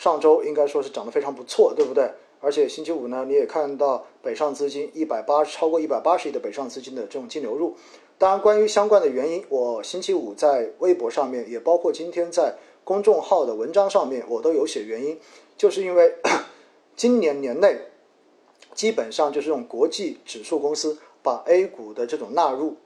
上周应该说是涨得非常不错，对不对？而且星期五呢，你也看到北上资金一百八超过一百八十亿的北上资金的这种净流入。当然，关于相关的原因，我星期五在微博上面，也包括今天在公众号的文章上面，我都有写原因，就是因为 今年年内基本上就是用国际指数公司把 A 股的这种纳入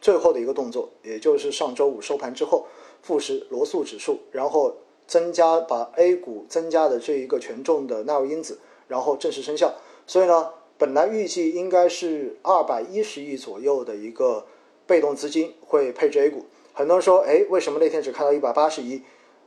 最后的一个动作，也就是上周五收盘之后，富时罗素指数，然后增加把 A 股增加的这一个权重的纳入因子。然后正式生效，所以呢，本来预计应该是二百一十亿左右的一个被动资金会配置 A 股。很多人说，哎，为什么那天只看到一百八十亿，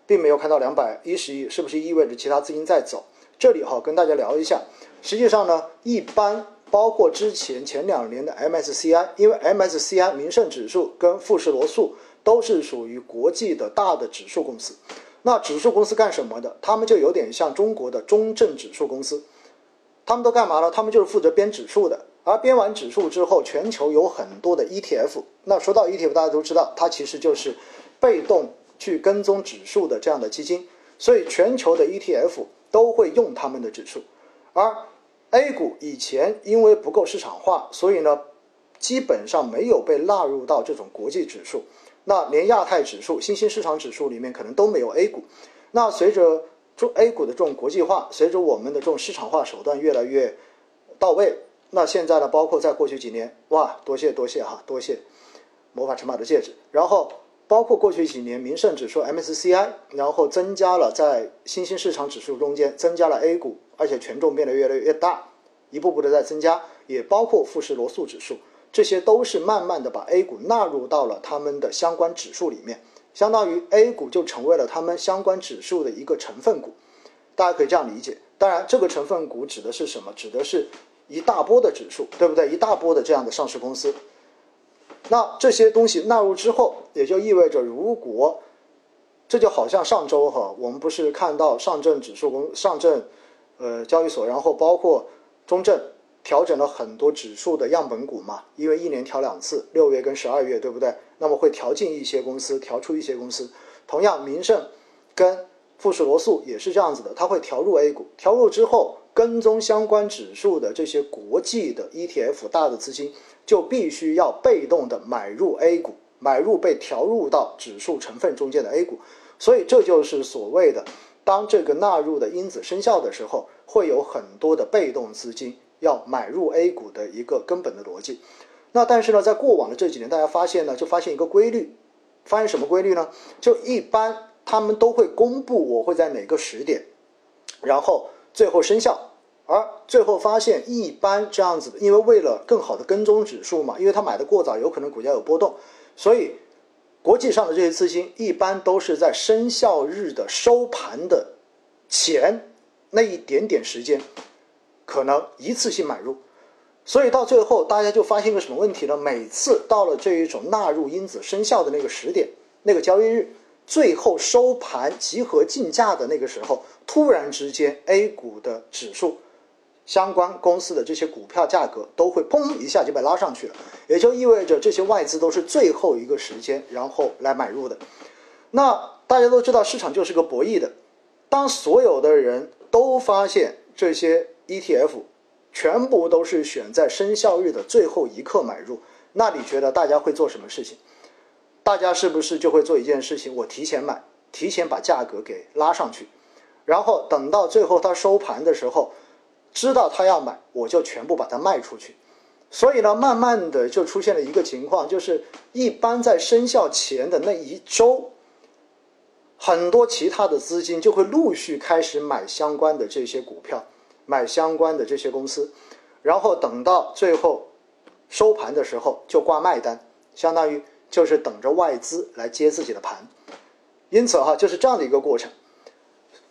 并没有看到两百一十亿？是不是意味着其他资金在走？这里哈，跟大家聊一下。实际上呢，一般包括之前前两年的 MSCI，因为 MSCI 名胜指数跟富时罗素都是属于国际的大的指数公司。那指数公司干什么的？他们就有点像中国的中证指数公司，他们都干嘛了？他们就是负责编指数的。而编完指数之后，全球有很多的 ETF。那说到 ETF，大家都知道，它其实就是被动去跟踪指数的这样的基金。所以全球的 ETF 都会用他们的指数。而 A 股以前因为不够市场化，所以呢，基本上没有被纳入到这种国际指数。那连亚太指数、新兴市场指数里面可能都没有 A 股。那随着中 A 股的这种国际化，随着我们的这种市场化手段越来越到位，那现在呢，包括在过去几年，哇，多谢多谢哈，多谢魔法城堡的戒指。然后包括过去几年，名胜指数 MSCI，然后增加了在新兴市场指数中间增加了 A 股，而且权重变得越来越大，一步步的在增加，也包括富时罗素指数。这些都是慢慢的把 A 股纳入到了他们的相关指数里面，相当于 A 股就成为了他们相关指数的一个成分股，大家可以这样理解。当然，这个成分股指的是什么？指的是一大波的指数，对不对？一大波的这样的上市公司。那这些东西纳入之后，也就意味着，如果这就好像上周哈，我们不是看到上证指数公上证呃交易所，然后包括中证。调整了很多指数的样本股嘛，因为一年调两次，六月跟十二月，对不对？那么会调进一些公司，调出一些公司。同样，名胜跟富时罗素也是这样子的，它会调入 A 股，调入之后跟踪相关指数的这些国际的 ETF 大的资金，就必须要被动的买入 A 股，买入被调入到指数成分中间的 A 股。所以这就是所谓的，当这个纳入的因子生效的时候，会有很多的被动资金。要买入 A 股的一个根本的逻辑，那但是呢，在过往的这几年，大家发现呢，就发现一个规律，发现什么规律呢？就一般他们都会公布我会在哪个时点，然后最后生效，而最后发现一般这样子，因为为了更好的跟踪指数嘛，因为他买的过早，有可能股价有波动，所以国际上的这些资金一般都是在生效日的收盘的前那一点点时间。可能一次性买入，所以到最后大家就发现一个什么问题呢？每次到了这一种纳入因子生效的那个时点，那个交易日，最后收盘集合竞价的那个时候，突然之间 A 股的指数相关公司的这些股票价格都会砰一下就被拉上去了，也就意味着这些外资都是最后一个时间然后来买入的。那大家都知道市场就是个博弈的，当所有的人都发现这些。ETF 全部都是选在生效日的最后一刻买入，那你觉得大家会做什么事情？大家是不是就会做一件事情？我提前买，提前把价格给拉上去，然后等到最后它收盘的时候，知道他要买，我就全部把它卖出去。所以呢，慢慢的就出现了一个情况，就是一般在生效前的那一周，很多其他的资金就会陆续开始买相关的这些股票。买相关的这些公司，然后等到最后收盘的时候就挂卖单，相当于就是等着外资来接自己的盘。因此哈，就是这样的一个过程。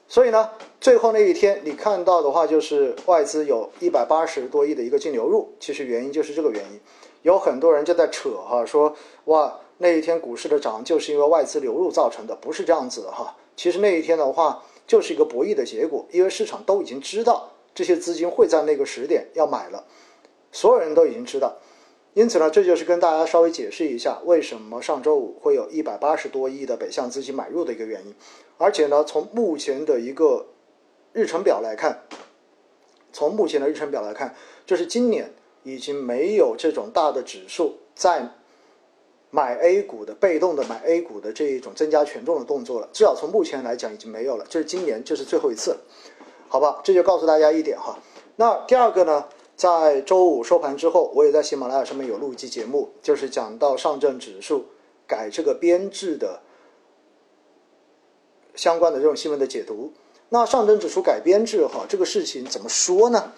所以呢，最后那一天你看到的话，就是外资有一百八十多亿的一个净流入。其实原因就是这个原因。有很多人就在扯哈，说哇那一天股市的涨就是因为外资流入造成的，不是这样子的哈。其实那一天的话就是一个博弈的结果，因为市场都已经知道。这些资金会在那个时点要买了，所有人都已经知道，因此呢，这就是跟大家稍微解释一下，为什么上周五会有一百八十多亿的北向资金买入的一个原因。而且呢，从目前的一个日程表来看，从目前的日程表来看，就是今年已经没有这种大的指数在买 A 股的被动的买 A 股的这一种增加权重的动作了。至少从目前来讲已经没有了，这是今年这是最后一次，好吧？这就告诉大家一点哈。那第二个呢，在周五收盘之后，我也在喜马拉雅上面有录一期节目，就是讲到上证指数改这个编制的相关的这种新闻的解读。那上证指数改编制哈，这个事情怎么说呢？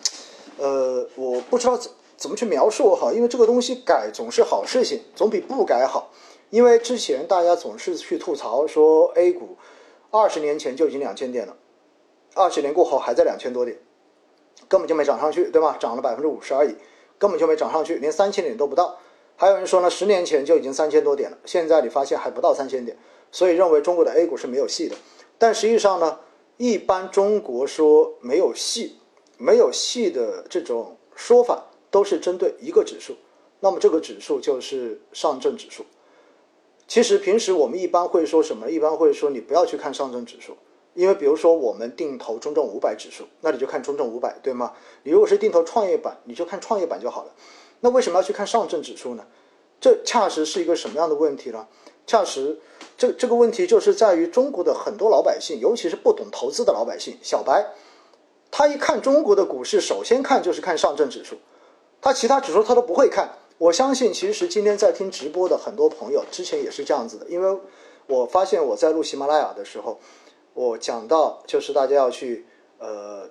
呃，我不知道怎怎么去描述哈，因为这个东西改总是好事情，总比不改好。因为之前大家总是去吐槽说 A 股二十年前就已经两千点了，二十年过后还在两千多点，根本就没涨上去，对吧？涨了百分之五十而已，根本就没涨上去，连三千点都不到。还有人说呢，十年前就已经三千多点了，现在你发现还不到三千点，所以认为中国的 A 股是没有戏的。但实际上呢？一般中国说没有戏，没有戏的这种说法都是针对一个指数，那么这个指数就是上证指数。其实平时我们一般会说什么？一般会说你不要去看上证指数，因为比如说我们定投中证五百指数，那你就看中证五百，对吗？你如果是定投创业板，你就看创业板就好了。那为什么要去看上证指数呢？这恰实是一个什么样的问题呢？恰实。这这个问题就是在于中国的很多老百姓，尤其是不懂投资的老百姓，小白，他一看中国的股市，首先看就是看上证指数，他其他指数他都不会看。我相信，其实今天在听直播的很多朋友，之前也是这样子的，因为我发现我在录喜马拉雅的时候，我讲到就是大家要去呃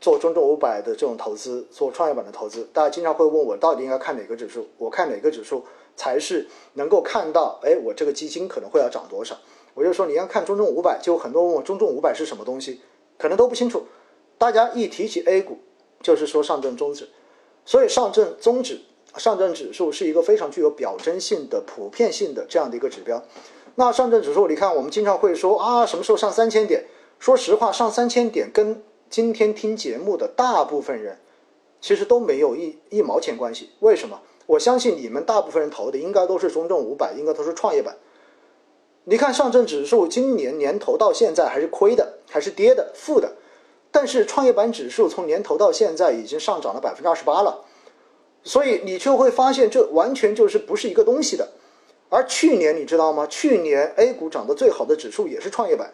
做中证五百的这种投资，做创业板的投资，大家经常会问我到底应该看哪个指数，我看哪个指数。才是能够看到，哎，我这个基金可能会要涨多少？我就说你要看中证五百，就很多问我中证五百是什么东西，可能都不清楚。大家一提起 A 股，就是说上证综指，所以上证综指、上证指数是一个非常具有表征性的、普遍性的这样的一个指标。那上证指数，你看我们经常会说啊，什么时候上三千点？说实话，上三千点跟今天听节目的大部分人其实都没有一一毛钱关系。为什么？我相信你们大部分人投的应该都是中证五百，应该都是创业板。你看上证指数今年年头到现在还是亏的，还是跌的，负的。但是创业板指数从年头到现在已经上涨了百分之二十八了，所以你就会发现这完全就是不是一个东西的。而去年你知道吗？去年 A 股涨得最好的指数也是创业板，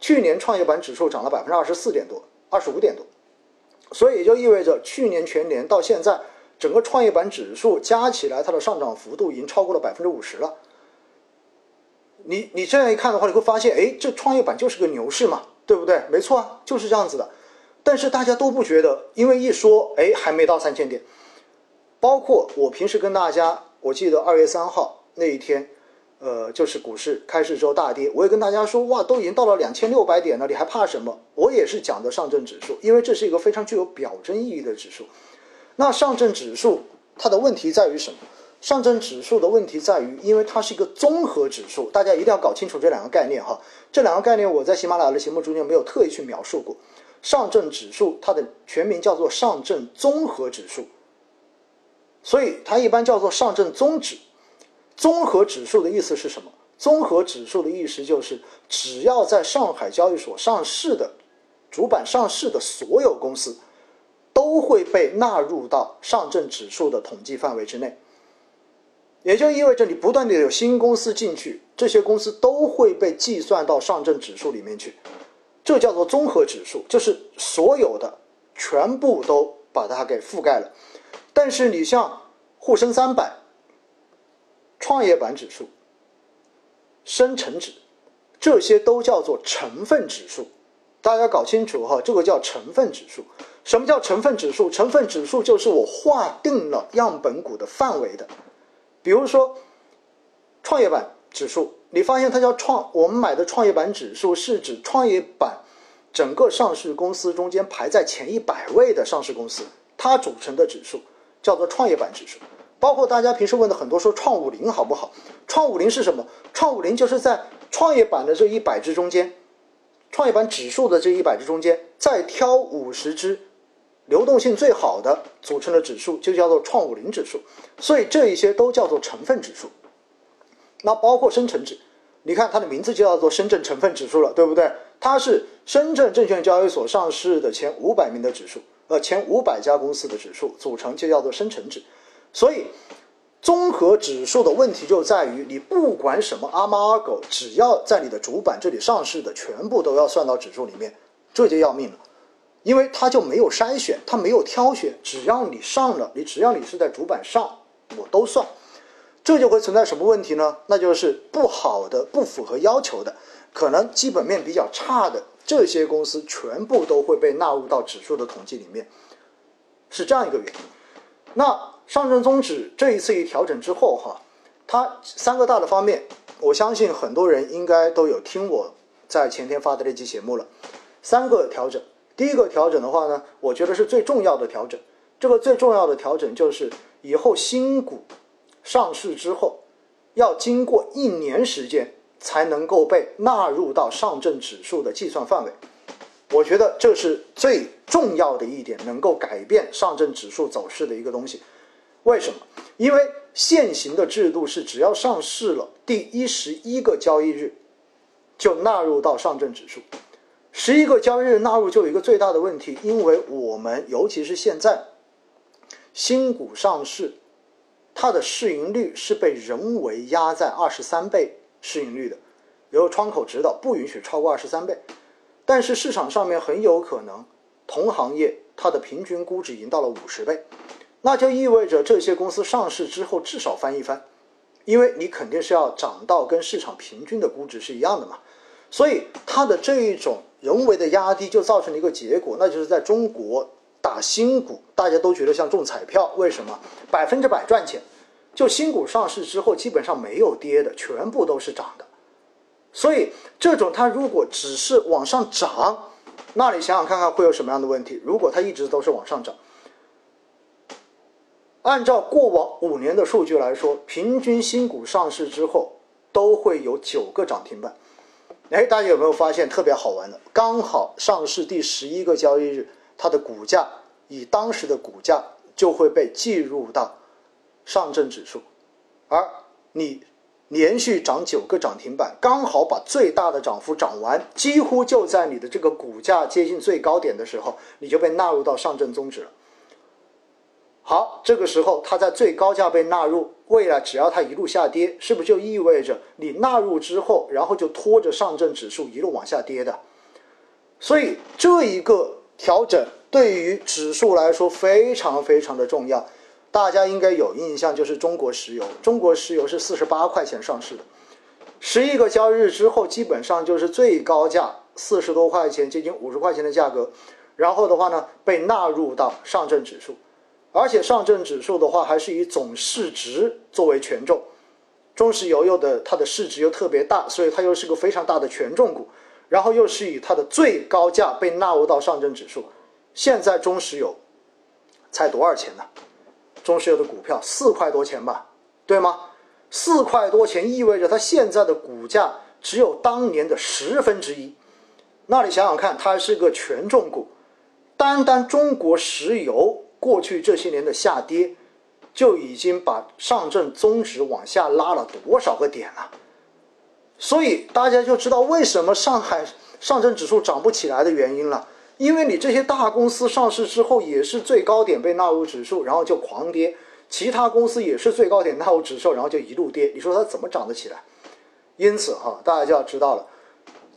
去年创业板指数涨了百分之二十四点多，二十五点多。所以也就意味着去年全年到现在。整个创业板指数加起来，它的上涨幅度已经超过了百分之五十了。你你这样一看的话，你会发现，哎，这创业板就是个牛市嘛，对不对？没错啊，就是这样子的。但是大家都不觉得，因为一说，哎，还没到三千点。包括我平时跟大家，我记得二月三号那一天，呃，就是股市开市之后大跌，我也跟大家说，哇，都已经到了两千六百点了，你还怕什么？我也是讲的上证指数，因为这是一个非常具有表征意义的指数。那上证指数它的问题在于什么？上证指数的问题在于，因为它是一个综合指数，大家一定要搞清楚这两个概念哈。这两个概念我在喜马拉雅的节目中间没有特意去描述过。上证指数它的全名叫做上证综合指数，所以它一般叫做上证综指。综合指数的意思是什么？综合指数的意思就是，只要在上海交易所上市的主板上市的所有公司。都会被纳入到上证指数的统计范围之内，也就意味着你不断的有新公司进去，这些公司都会被计算到上证指数里面去，这叫做综合指数，就是所有的全部都把它给覆盖了。但是你像沪深三百、创业板指数、深成指，这些都叫做成分指数。大家搞清楚哈，这个叫成分指数。什么叫成分指数？成分指数就是我划定了样本股的范围的。比如说，创业板指数，你发现它叫创，我们买的创业板指数是指创业板整个上市公司中间排在前一百位的上市公司，它组成的指数叫做创业板指数。包括大家平时问的很多说创五零好不好？创五零是什么？创五零就是在创业板的这一百只中间。创业板指数的这一百只中间，再挑五十只流动性最好的组成的指数，就叫做创五零指数。所以这一些都叫做成分指数。那包括深成指，你看它的名字就叫做深圳成分指数了，对不对？它是深圳证券交易所上市的前五百名的指数，呃，前五百家公司的指数组成就叫做深成指。所以，综合指数的问题就在于，你不管什么阿猫阿狗，只要在你的主板这里上市的，全部都要算到指数里面，这就要命了。因为它就没有筛选，它没有挑选，只要你上了，你只要你是在主板上，我都算。这就会存在什么问题呢？那就是不好的、不符合要求的，可能基本面比较差的这些公司，全部都会被纳入到指数的统计里面，是这样一个原因。那上证综指这一次一调整之后，哈，它三个大的方面，我相信很多人应该都有听我在前天发的那期节目了。三个调整，第一个调整的话呢，我觉得是最重要的调整。这个最重要的调整就是以后新股。上市之后，要经过一年时间才能够被纳入到上证指数的计算范围。我觉得这是最重要的一点，能够改变上证指数走势的一个东西。为什么？因为现行的制度是，只要上市了第一十一个交易日，就纳入到上证指数。十一个交易日纳入就有一个最大的问题，因为我们尤其是现在新股上市。它的市盈率是被人为压在二十三倍市盈率的，由窗口指导不允许超过二十三倍，但是市场上面很有可能同行业它的平均估值已经到了五十倍，那就意味着这些公司上市之后至少翻一番，因为你肯定是要涨到跟市场平均的估值是一样的嘛，所以它的这一种人为的压低就造成了一个结果，那就是在中国。打新股，大家都觉得像中彩票，为什么？百分之百赚钱。就新股上市之后，基本上没有跌的，全部都是涨的。所以这种它如果只是往上涨，那你想想看看会有什么样的问题？如果它一直都是往上涨，按照过往五年的数据来说，平均新股上市之后都会有九个涨停板。哎，大家有没有发现特别好玩的？刚好上市第十一个交易日。它的股价以当时的股价就会被计入到上证指数，而你连续涨九个涨停板，刚好把最大的涨幅涨完，几乎就在你的这个股价接近最高点的时候，你就被纳入到上证综指了。好，这个时候它在最高价被纳入，未来只要它一路下跌，是不是就意味着你纳入之后，然后就拖着上证指数一路往下跌的？所以这一个。调整对于指数来说非常非常的重要，大家应该有印象，就是中国石油，中国石油是四十八块钱上市的，十一个交易日之后，基本上就是最高价四十多块钱，接近五十块钱的价格，然后的话呢，被纳入到上证指数，而且上证指数的话还是以总市值作为权重，中石油又的它的市值又特别大，所以它又是个非常大的权重股。然后又是以它的最高价被纳入到上证指数，现在中石油才多少钱呢？中石油的股票四块多钱吧，对吗？四块多钱意味着它现在的股价只有当年的十分之一。那你想想看，它是个权重股，单单中国石油过去这些年的下跌，就已经把上证综指往下拉了多少个点了？所以大家就知道为什么上海 上证指数涨不起来的原因了，因为你这些大公司上市之后也是最高点被纳入指数，然后就狂跌；其他公司也是最高点纳入指数，然后就一路跌。你说它怎么涨得起来？因此哈，大家就要知道了，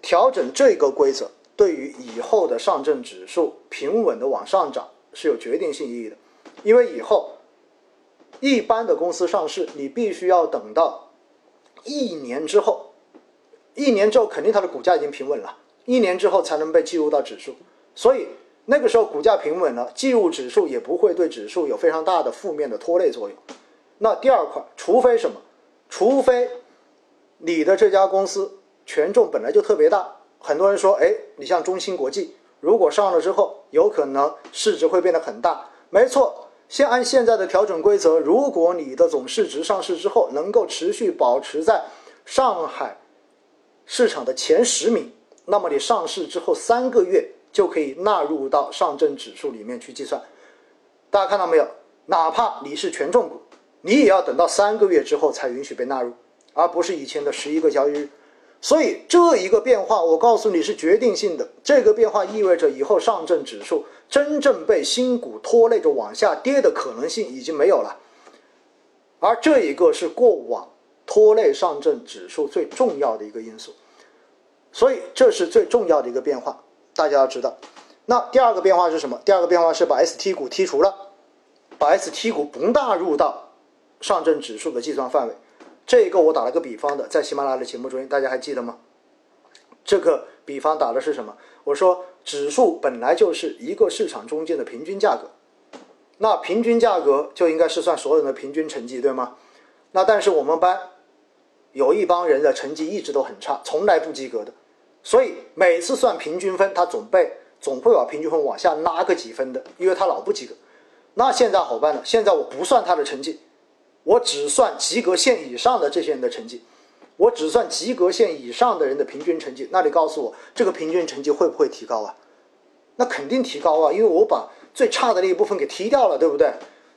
调整这个规则对于以后的上证指数平稳的往上涨是有决定性意义的，因为以后一般的公司上市，你必须要等到一年之后。一年之后，肯定它的股价已经平稳了。一年之后才能被计入到指数，所以那个时候股价平稳了，计入指数也不会对指数有非常大的负面的拖累作用。那第二块，除非什么？除非你的这家公司权重本来就特别大。很多人说，哎，你像中芯国际，如果上了之后，有可能市值会变得很大。没错，先按现在的调整规则，如果你的总市值上市之后能够持续保持在上海。市场的前十名，那么你上市之后三个月就可以纳入到上证指数里面去计算。大家看到没有？哪怕你是权重股，你也要等到三个月之后才允许被纳入，而不是以前的十一个交易日。所以这一个变化，我告诉你是决定性的。这个变化意味着以后上证指数真正被新股拖累着往下跌的可能性已经没有了，而这一个是过往拖累上证指数最重要的一个因素。所以这是最重要的一个变化，大家要知道。那第二个变化是什么？第二个变化是把 ST 股剔除了，把 ST 股不纳入到上证指数的计算范围。这个我打了个比方的，在喜马拉雅的节目中，大家还记得吗？这个比方打的是什么？我说指数本来就是一个市场中间的平均价格，那平均价格就应该是算所有人的平均成绩，对吗？那但是我们班有一帮人的成绩一直都很差，从来不及格的，所以每次算平均分，他总被总会把平均分往下拉个几分的，因为他老不及格。那现在好办了，现在我不算他的成绩。我只算及格线以上的这些人的成绩，我只算及格线以上的人的平均成绩。那你告诉我，这个平均成绩会不会提高啊？那肯定提高啊，因为我把最差的那一部分给踢掉了，对不对？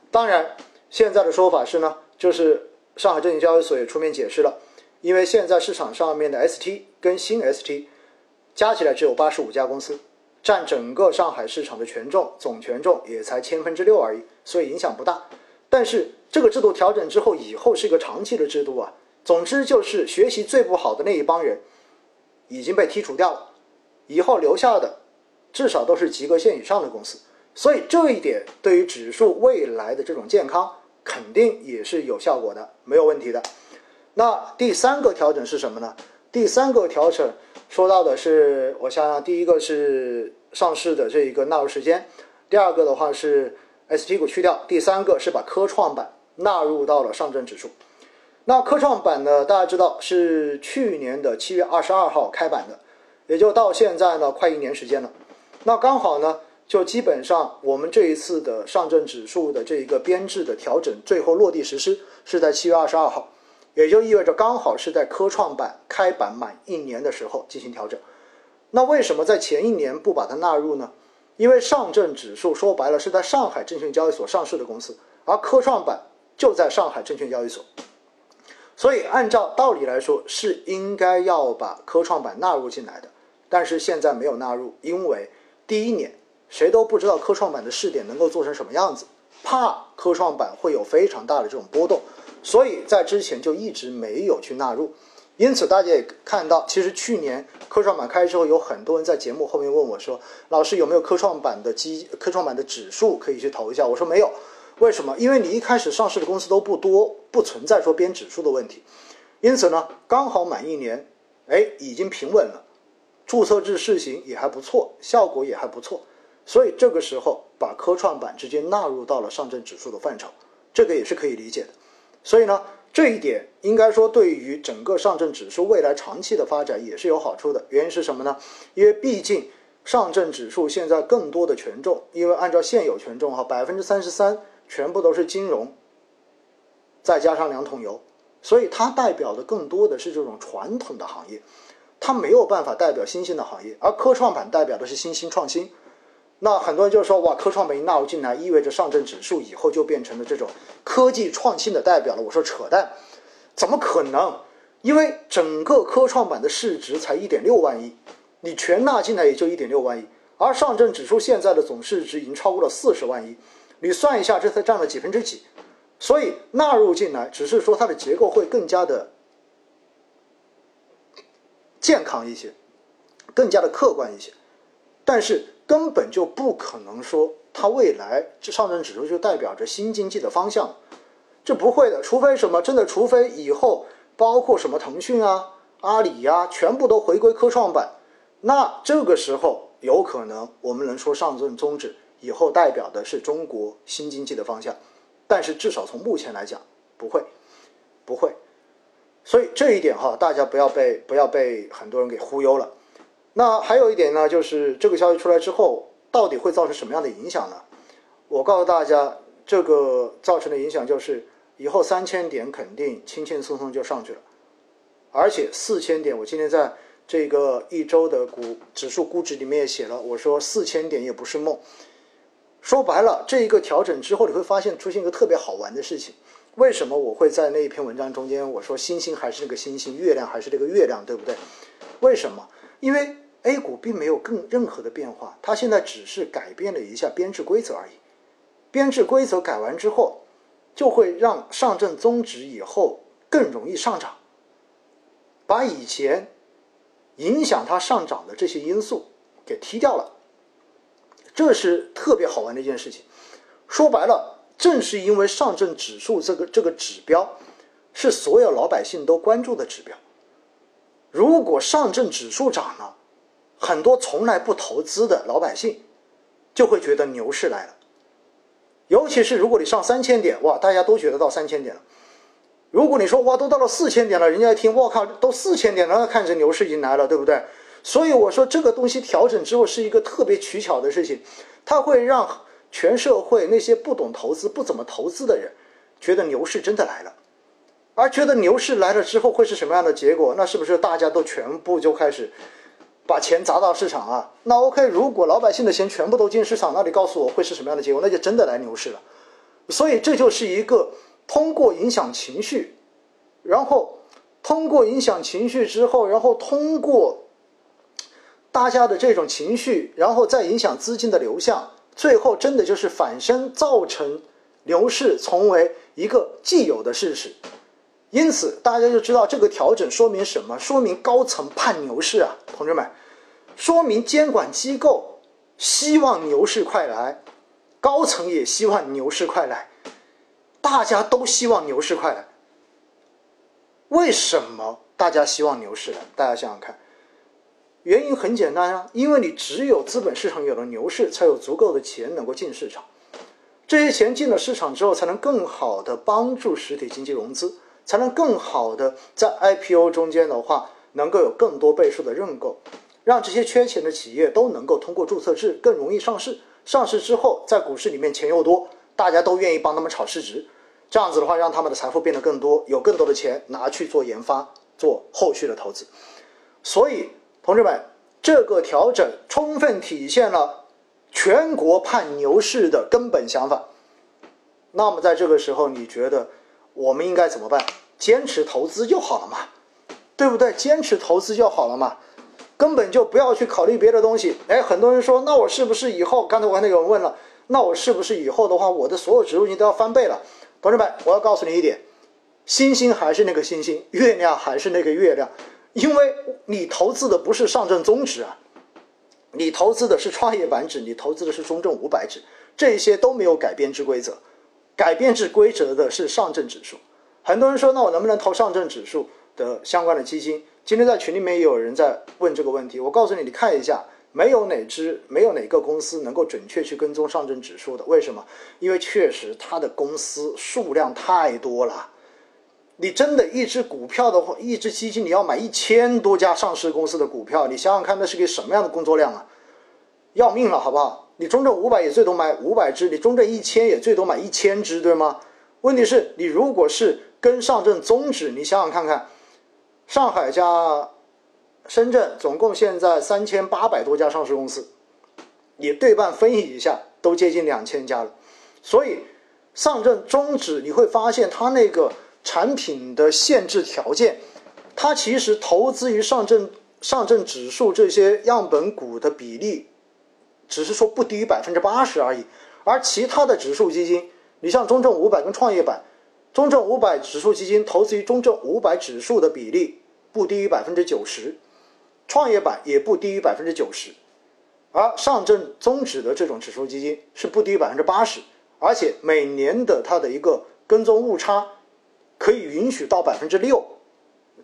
当然，现在的说法是呢，就是上海证券交易所也出面解释了，因为现在市场上面的 ST 跟新 ST 加起来只有八十五家公司，占整个上海市场的权重总权重也才千分之六而已，所以影响不大。但是这个制度调整之后，以后是一个长期的制度啊。总之就是学习最不好的那一帮人已经被剔除掉了，以后留下的至少都是及格线以上的公司。所以这一点对于指数未来的这种健康肯定也是有效果的，没有问题的。那第三个调整是什么呢？第三个调整说到的是，我想想，第一个是上市的这一个纳入时间，第二个的话是。ST 股去掉，第三个是把科创板纳入到了上证指数。那科创板呢？大家知道是去年的七月二十二号开板的，也就到现在呢快一年时间了。那刚好呢，就基本上我们这一次的上证指数的这一个编制的调整，最后落地实施是在七月二十二号，也就意味着刚好是在科创板开板满一年的时候进行调整。那为什么在前一年不把它纳入呢？因为上证指数说白了是在上海证券交易所上市的公司，而科创板就在上海证券交易所，所以按照道理来说是应该要把科创板纳入进来的，但是现在没有纳入，因为第一年谁都不知道科创板的试点能够做成什么样子，怕科创板会有非常大的这种波动，所以在之前就一直没有去纳入。因此，大家也看到，其实去年科创板开之后，有很多人在节目后面问我说：“老师有没有科创板的基科创板的指数可以去投一下？”我说没有，为什么？因为你一开始上市的公司都不多，不存在说编指数的问题。因此呢，刚好满一年，哎，已经平稳了，注册制试行也还不错，效果也还不错，所以这个时候把科创板直接纳入到了上证指数的范畴，这个也是可以理解的。所以呢。这一点应该说对于整个上证指数未来长期的发展也是有好处的。原因是什么呢？因为毕竟上证指数现在更多的权重，因为按照现有权重哈，百分之三十三全部都是金融，再加上两桶油，所以它代表的更多的是这种传统的行业，它没有办法代表新兴的行业。而科创板代表的是新兴创新。那很多人就说哇，科创板一纳入进来，意味着上证指数以后就变成了这种科技创新的代表了。我说扯淡，怎么可能？因为整个科创板的市值才一点六万亿，你全纳进来也就一点六万亿，而上证指数现在的总市值已经超过了四十万亿，你算一下，这才占了几分之几？所以纳入进来，只是说它的结构会更加的健康一些，更加的客观一些，但是。根本就不可能说它未来这上证指数就代表着新经济的方向，这不会的。除非什么真的，除非以后包括什么腾讯啊、阿里呀，全部都回归科创板，那这个时候有可能我们能说上证综指以后代表的是中国新经济的方向。但是至少从目前来讲，不会，不会。所以这一点哈，大家不要被不要被很多人给忽悠了。那还有一点呢，就是这个消息出来之后，到底会造成什么样的影响呢？我告诉大家，这个造成的影响就是，以后三千点肯定轻轻松松就上去了，而且四千点，我今天在这个一周的股指数估值里面也写了，我说四千点也不是梦。说白了，这一个调整之后，你会发现出现一个特别好玩的事情，为什么我会在那一篇文章中间我说星星还是那个星星，月亮还是这个月亮，对不对？为什么？因为 A 股并没有更任何的变化，它现在只是改变了一下编制规则而已。编制规则改完之后，就会让上证综指以后更容易上涨，把以前影响它上涨的这些因素给踢掉了。这是特别好玩的一件事情。说白了，正是因为上证指数这个这个指标是所有老百姓都关注的指标。如果上证指数涨了，很多从来不投资的老百姓就会觉得牛市来了。尤其是如果你上三千点，哇，大家都觉得到三千点了。如果你说哇，都到了四千点了，人家一听，我靠，都四千点了，那看着牛市已经来了，对不对？所以我说这个东西调整之后是一个特别取巧的事情，它会让全社会那些不懂投资、不怎么投资的人觉得牛市真的来了，而觉得牛市来了之后会是什么样的结果？那是不是大家都全部就开始把钱砸到市场啊？那 OK，如果老百姓的钱全部都进市场，那你告诉我会是什么样的结果？那就真的来牛市了。所以这就是一个通过影响情绪，然后通过影响情绪之后，然后通过。大家的这种情绪，然后再影响资金的流向，最后真的就是反身造成牛市成为一个既有的事实。因此，大家就知道这个调整说明什么？说明高层盼牛市啊，同志们，说明监管机构希望牛市快来，高层也希望牛市快来，大家都希望牛市快来。为什么大家希望牛市来？大家想想看。原因很简单啊，因为你只有资本市场有了牛市，才有足够的钱能够进市场。这些钱进了市场之后，才能更好的帮助实体经济融资，才能更好的在 IPO 中间的话，能够有更多倍数的认购，让这些缺钱的企业都能够通过注册制更容易上市。上市之后，在股市里面钱又多，大家都愿意帮他们炒市值。这样子的话，让他们的财富变得更多，有更多的钱拿去做研发、做后续的投资。所以。同志们，这个调整充分体现了全国盼牛市的根本想法。那么，在这个时候，你觉得我们应该怎么办？坚持投资就好了嘛，对不对？坚持投资就好了嘛，根本就不要去考虑别的东西。哎，很多人说，那我是不是以后？刚才我看到有人问了，那我是不是以后的话，我的所有指数金都要翻倍了？同志们，我要告诉你一点：星星还是那个星星，月亮还是那个月亮。因为你投资的不是上证综指啊，你投资的是创业板指，你投资的是中证五百指，这些都没有改编制规则，改编制规则的是上证指数。很多人说，那我能不能投上证指数的相关的基金？今天在群里面也有人在问这个问题。我告诉你，你看一下，没有哪只，没有哪个公司能够准确去跟踪上证指数的。为什么？因为确实它的公司数量太多了。你真的一只股票的话，一只基金你要买一千多家上市公司的股票，你想想看，那是个什么样的工作量啊？要命了，好不好？你中证五百也最多买五百只，你中证一千也最多买一千只，对吗？问题是，你如果是跟上证综指，你想想看看，上海加深圳总共现在三千八百多家上市公司，你对半分析一下，都接近两千家了。所以上证综指你会发现它那个。产品的限制条件，它其实投资于上证上证指数这些样本股的比例，只是说不低于百分之八十而已。而其他的指数基金，你像中证五百跟创业板，中证五百指数基金投资于中证五百指数的比例不低于百分之九十，创业板也不低于百分之九十，而上证综指的这种指数基金是不低于百分之八十，而且每年的它的一个跟踪误差。可以允许到百分之六，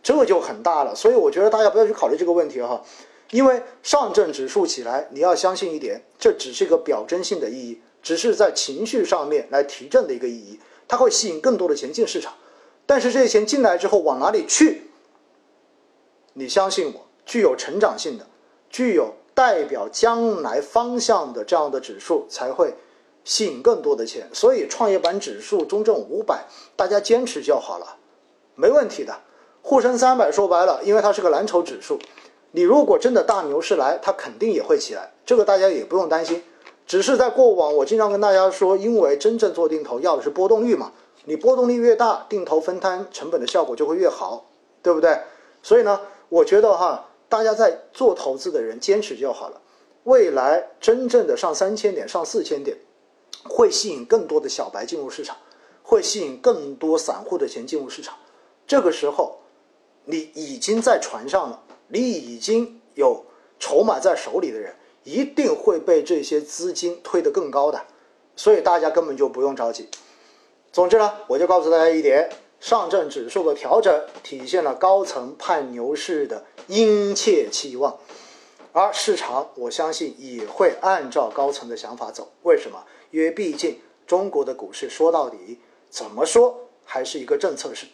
这就很大了。所以我觉得大家不要去考虑这个问题哈，因为上证指数起来，你要相信一点，这只是一个表征性的意义，只是在情绪上面来提振的一个意义，它会吸引更多的钱进市场。但是这些钱进来之后往哪里去？你相信我，具有成长性的、具有代表将来方向的这样的指数才会。吸引更多的钱，所以创业板指数、中证五百，大家坚持就好了，没问题的。沪深三百说白了，因为它是个蓝筹指数，你如果真的大牛市来，它肯定也会起来，这个大家也不用担心。只是在过往，我经常跟大家说，因为真正做定投要的是波动率嘛，你波动率越大，定投分摊成本的效果就会越好，对不对？所以呢，我觉得哈，大家在做投资的人坚持就好了。未来真正的上三千点、上四千点，会吸引更多的小白进入市场，会吸引更多散户的钱进入市场。这个时候，你已经在船上了，你已经有筹码在手里的人，一定会被这些资金推得更高的。所以大家根本就不用着急。总之呢，我就告诉大家一点：上证指数的调整体现了高层盼牛市的殷切期望。而市场，我相信也会按照高层的想法走。为什么？因为毕竟中国的股市说到底，怎么说还是一个政策市，